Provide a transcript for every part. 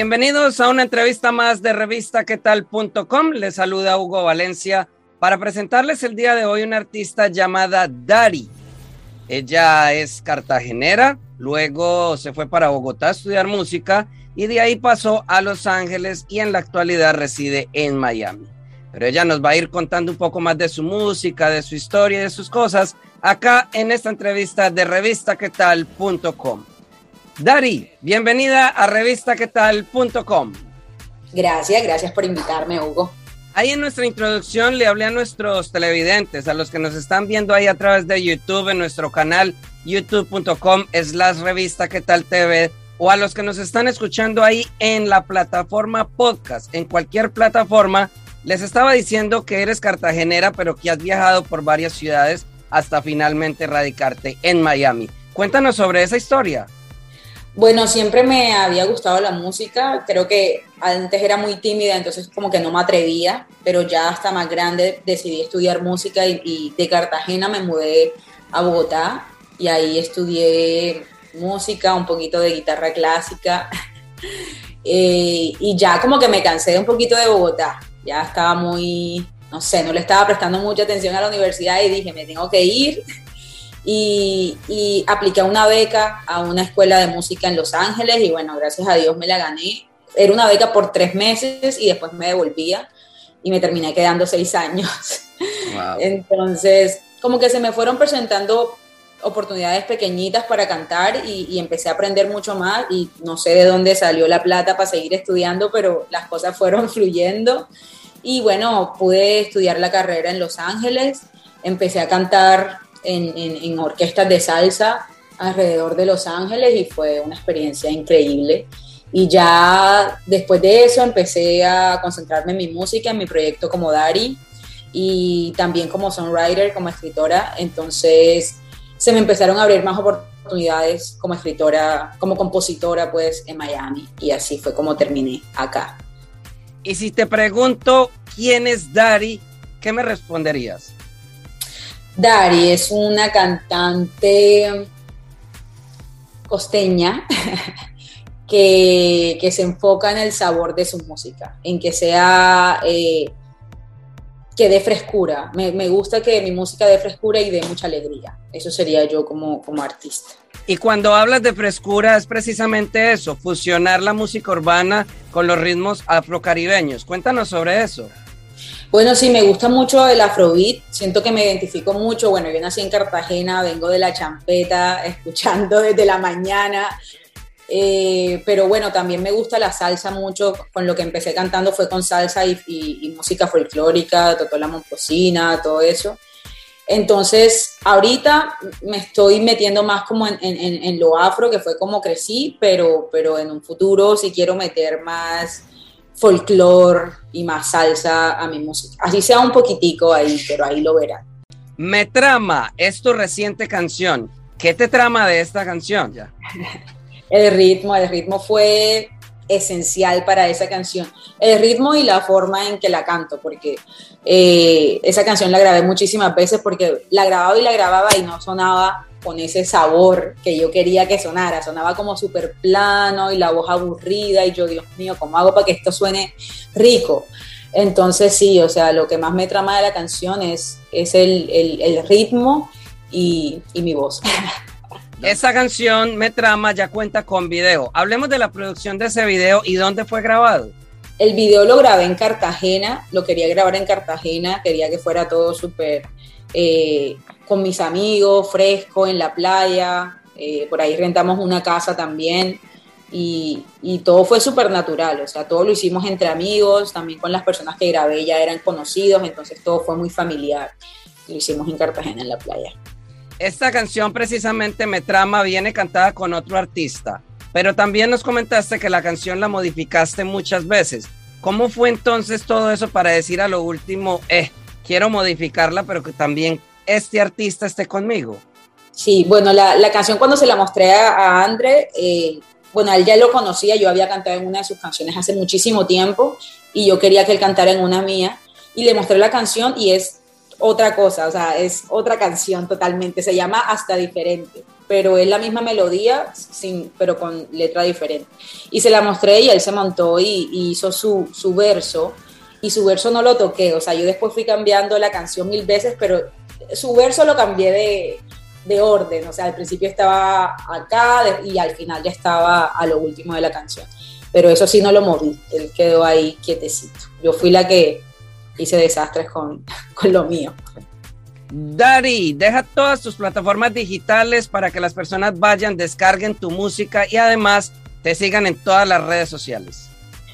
Bienvenidos a una entrevista más de revistaquetal.com. Les saluda Hugo Valencia para presentarles el día de hoy una artista llamada Dari. Ella es cartagenera, luego se fue para Bogotá a estudiar música y de ahí pasó a Los Ángeles y en la actualidad reside en Miami. Pero ella nos va a ir contando un poco más de su música, de su historia y de sus cosas acá en esta entrevista de revistaquetal.com. Dari, bienvenida a revistaquetal.com. Gracias, gracias por invitarme, Hugo. Ahí en nuestra introducción le hablé a nuestros televidentes, a los que nos están viendo ahí a través de YouTube, en nuestro canal youtube.com slash revista que tal TV, o a los que nos están escuchando ahí en la plataforma podcast, en cualquier plataforma, les estaba diciendo que eres cartagenera, pero que has viajado por varias ciudades hasta finalmente radicarte en Miami. Cuéntanos sobre esa historia. Bueno, siempre me había gustado la música, creo que antes era muy tímida, entonces como que no me atrevía, pero ya hasta más grande decidí estudiar música y, de Cartagena me mudé a Bogotá y ahí estudié música, un poquito de guitarra clásica eh, y ya como que me cansé un poquito de Bogotá, ya estaba muy, no sé, no le estaba prestando mucha atención a la universidad y dije, me tengo que ir y, apliqué una beca a una escuela de música en Los Ángeles y bueno, gracias a Dios me la gané. Era una beca por tres meses y después me devolvía y me terminé quedando seis años. Entonces, como que se me fueron presentando oportunidades pequeñitas para cantar y, y, empecé a aprender mucho más y no sé de dónde salió la plata para seguir estudiando, pero las cosas fueron fluyendo y bueno, pude estudiar la carrera en Los Ángeles, empecé a cantar en, orquestas de salsa alrededor de Los Ángeles y fue una experiencia increíble. Y ya después de eso empecé a concentrarme en mi música, en mi proyecto como Dari y también como songwriter, como escritora. Entonces se me empezaron a abrir más oportunidades como escritora, como compositora pues en Miami y así fue como terminé acá. Y si te pregunto quién es Dari, ¿qué me responderías? Dari es una cantante costeña que, se enfoca en el sabor de su música, en que sea, eh, que dé frescura. Me, gusta que mi música dé frescura y dé mucha alegría. Eso sería yo como, como artista. Y cuando hablas de frescura es precisamente eso, fusionar la música urbana con los ritmos afrocaribeños. Cuéntanos sobre eso. Bueno, sí, me gusta mucho el afrobeat, siento que me identifico mucho. Bueno, yo nací en Cartagena, vengo de la champeta, escuchando desde la mañana. Eh, pero bueno, también me gusta la salsa mucho. Con lo que empecé cantando fue con salsa y, música folclórica, Totó la Momposina, todo eso. Entonces, ahorita me estoy metiendo más como en, en, lo afro, que fue como crecí, pero, pero en un futuro si quiero meter más folclore y más salsa a mi música. Así sea un poquitico ahí, pero ahí lo verán. Me trama, es tu reciente canción. ¿Qué te trama de esta canción? Ya. el ritmo, el ritmo fue esencial para esa canción. El ritmo y la forma en que la canto, porque eh, esa canción la grabé muchísimas veces porque la grababa y la grababa y no sonaba con ese sabor que yo quería que sonara. Sonaba como súper plano y la voz aburrida y yo, Dios mío, ¿cómo hago para que esto suene rico? Entonces sí, o sea, lo que más me trama de la canción es, es el, ritmo y, y mi voz. Esa canción, Me Trama, ya cuenta con video. Hablemos de la producción de ese video y dónde fue grabado. El video lo grabé en Cartagena, lo quería grabar en Cartagena, quería que fuera todo súper eh, con mis amigos, fresco, en la playa. Eh, por ahí rentamos una casa también y, y todo fue súper natural, o sea, todo lo hicimos entre amigos, también con las personas que grabé ya eran conocidos, entonces todo fue muy familiar. lo hicimos en Cartagena, en la playa. Esta canción precisamente Me Trama viene cantada con otro artista, pero también nos comentaste que la canción la modificaste muchas veces. ¿Cómo fue entonces todo eso para decir a lo último, eh, quiero modificarla, pero que también este artista esté conmigo? Sí, bueno, la, la canción cuando se la mostré a, a André, eh, bueno, él ya lo conocía, yo había cantado en una de sus canciones hace muchísimo tiempo y yo quería que él cantara en una mía y le mostré la canción y es otra cosa, o sea, es otra canción totalmente, se llama Hasta Diferente, pero es la misma melodía, sin, pero con letra diferente. Y se la mostré y él se montó y, hizo su, su, verso, y su verso no lo toqué, o sea, yo después fui cambiando la canción mil veces, pero su verso lo cambié de, de orden, o sea, al principio estaba acá y al final ya estaba a lo último de la canción. Pero eso sí no lo moví, él quedó ahí quietecito. Yo fui la que hice desastres con, con lo mío. Dari, deja todas tus plataformas digitales para que las personas vayan, descarguen tu música y además te sigan en todas las redes sociales.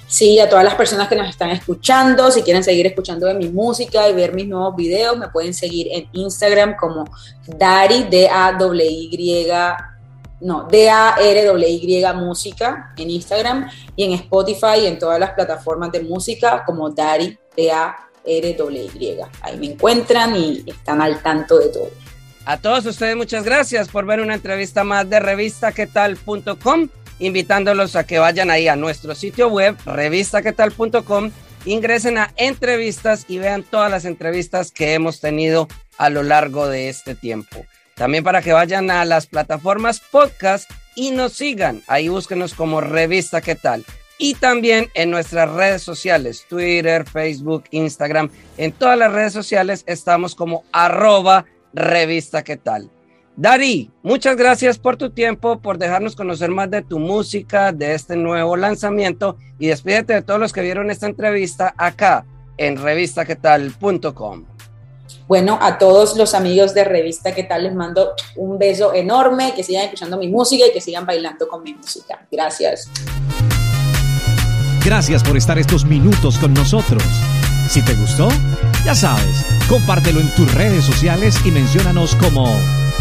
Sí, a todas las personas que nos están escuchando, si quieren seguir escuchando de mi música y ver mis nuevos videos, me pueden seguir en Instagram como Dari, D-A-W-Y, no, D-A-R-W-Y Música en Instagram y en Spotify y en todas las plataformas de música como Dari, D-A RWY. Ahí me encuentran y están al tanto de todo. A todos ustedes muchas gracias por ver una entrevista más de revistaquetal.com, invitándolos a que vayan ahí a nuestro sitio web revistaquetal.com, ingresen a entrevistas y vean todas las entrevistas que hemos tenido a lo largo de este tiempo. También para que vayan a las plataformas podcast y nos sigan. Ahí búsquenos como Revista ¿Qué tal? y también en nuestras redes sociales, Twitter, Facebook, Instagram. En todas las redes sociales estamos como arroba revista qué. Dari, muchas gracias por tu tiempo, por dejarnos conocer más de tu música, de este nuevo lanzamiento y despídete de todos los que vieron esta entrevista acá en revistaquetal.com. Bueno, a todos los amigos de Revista ¿Qué tal? Les mando un beso enorme, que sigan escuchando mi música y que sigan bailando con mi música. Gracias. Gracias por estar estos minutos con nosotros. Si te gustó, ya sabes, compártelo en tus redes sociales y menciónanos como